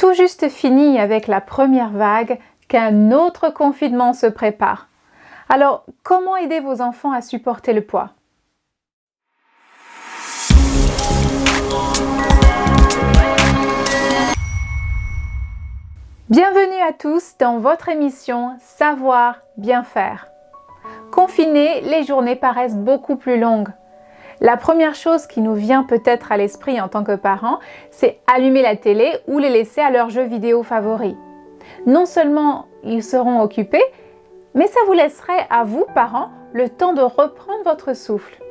tout juste fini avec la première vague qu'un autre confinement se prépare. Alors, comment aider vos enfants à supporter le poids? Bienvenue à tous dans votre émission Savoir bien faire. Confinés, les journées paraissent beaucoup plus longues. La première chose qui nous vient peut-être à l'esprit en tant que parents, c'est allumer la télé ou les laisser à leurs jeux vidéo favoris. Non seulement ils seront occupés, mais ça vous laisserait à vous, parents, le temps de reprendre votre souffle.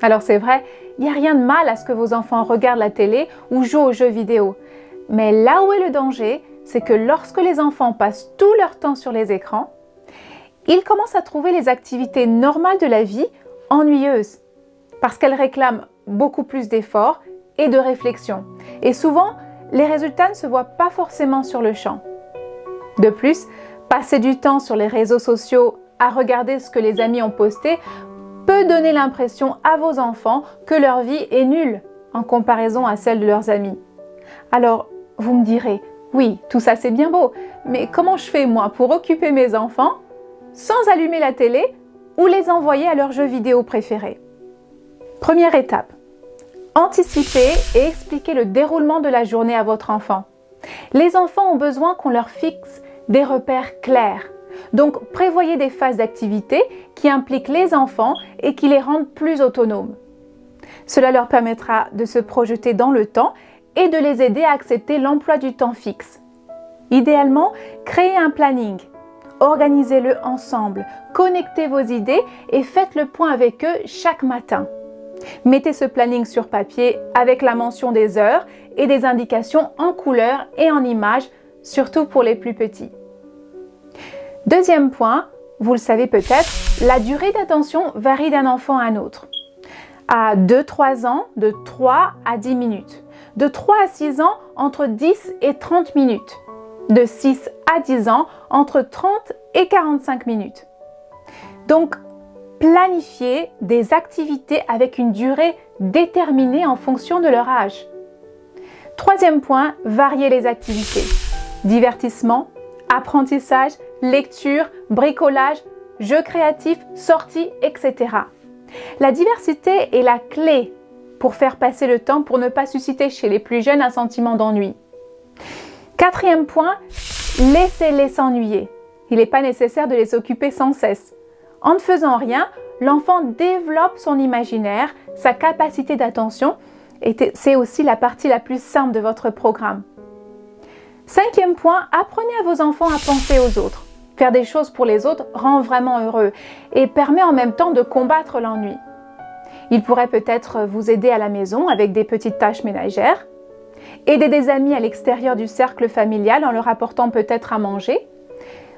Alors c'est vrai, il n'y a rien de mal à ce que vos enfants regardent la télé ou jouent aux jeux vidéo. Mais là où est le danger, c'est que lorsque les enfants passent tout leur temps sur les écrans, ils commencent à trouver les activités normales de la vie ennuyeuses parce qu'elles réclament beaucoup plus d'efforts et de réflexion. Et souvent, les résultats ne se voient pas forcément sur le champ. De plus, passer du temps sur les réseaux sociaux à regarder ce que les amis ont posté peut donner l'impression à vos enfants que leur vie est nulle en comparaison à celle de leurs amis. Alors, vous me direz, oui, tout ça c'est bien beau, mais comment je fais moi pour occuper mes enfants sans allumer la télé ou les envoyer à leurs jeux vidéo préférés? Première étape. Anticiper et expliquer le déroulement de la journée à votre enfant. Les enfants ont besoin qu'on leur fixe des repères clairs. Donc prévoyez des phases d'activité qui impliquent les enfants et qui les rendent plus autonomes. Cela leur permettra de se projeter dans le temps et de les aider à accepter l'emploi du temps fixe. Idéalement, créez un planning. Organisez-le ensemble, connectez vos idées et faites le point avec eux chaque matin. Mettez ce planning sur papier avec la mention des heures et des indications en couleur et en images, surtout pour les plus petits. Deuxième point, vous le savez peut-être, la durée d'attention varie d'un enfant à un autre. À 2-3 ans, de 3 à 10 minutes. De 3 à 6 ans, entre 10 et 30 minutes. De 6 à 10 ans, entre 30 et 45 minutes. Donc, planifier des activités avec une durée déterminée en fonction de leur âge. Troisième point, varier les activités. Divertissement, apprentissage, lecture, bricolage, jeux créatifs, sorties, etc. La diversité est la clé pour faire passer le temps pour ne pas susciter chez les plus jeunes un sentiment d'ennui. Quatrième point, laissez-les s'ennuyer. Il n'est pas nécessaire de les occuper sans cesse. En ne faisant rien, l'enfant développe son imaginaire, sa capacité d'attention, et c'est aussi la partie la plus simple de votre programme. Cinquième point, apprenez à vos enfants à penser aux autres. Faire des choses pour les autres rend vraiment heureux et permet en même temps de combattre l'ennui. Il pourrait peut-être vous aider à la maison avec des petites tâches ménagères, aider des amis à l'extérieur du cercle familial en leur apportant peut-être à manger,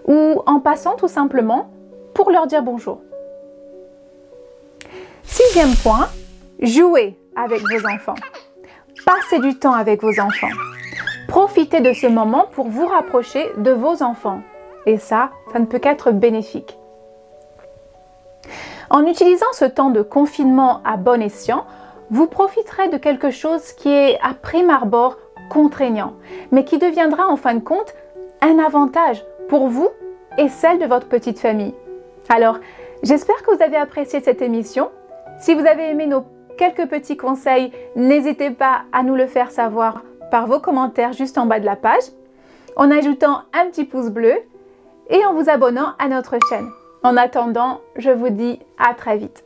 ou en passant tout simplement pour leur dire bonjour. Sixième point, jouez avec vos enfants. Passez du temps avec vos enfants. Profitez de ce moment pour vous rapprocher de vos enfants. Et ça, ça ne peut qu'être bénéfique. En utilisant ce temps de confinement à bon escient, vous profiterez de quelque chose qui est à prime abord contraignant, mais qui deviendra en fin de compte un avantage pour vous et celle de votre petite famille. Alors, j'espère que vous avez apprécié cette émission. Si vous avez aimé nos quelques petits conseils, n'hésitez pas à nous le faire savoir par vos commentaires juste en bas de la page, en ajoutant un petit pouce bleu et en vous abonnant à notre chaîne. En attendant, je vous dis à très vite.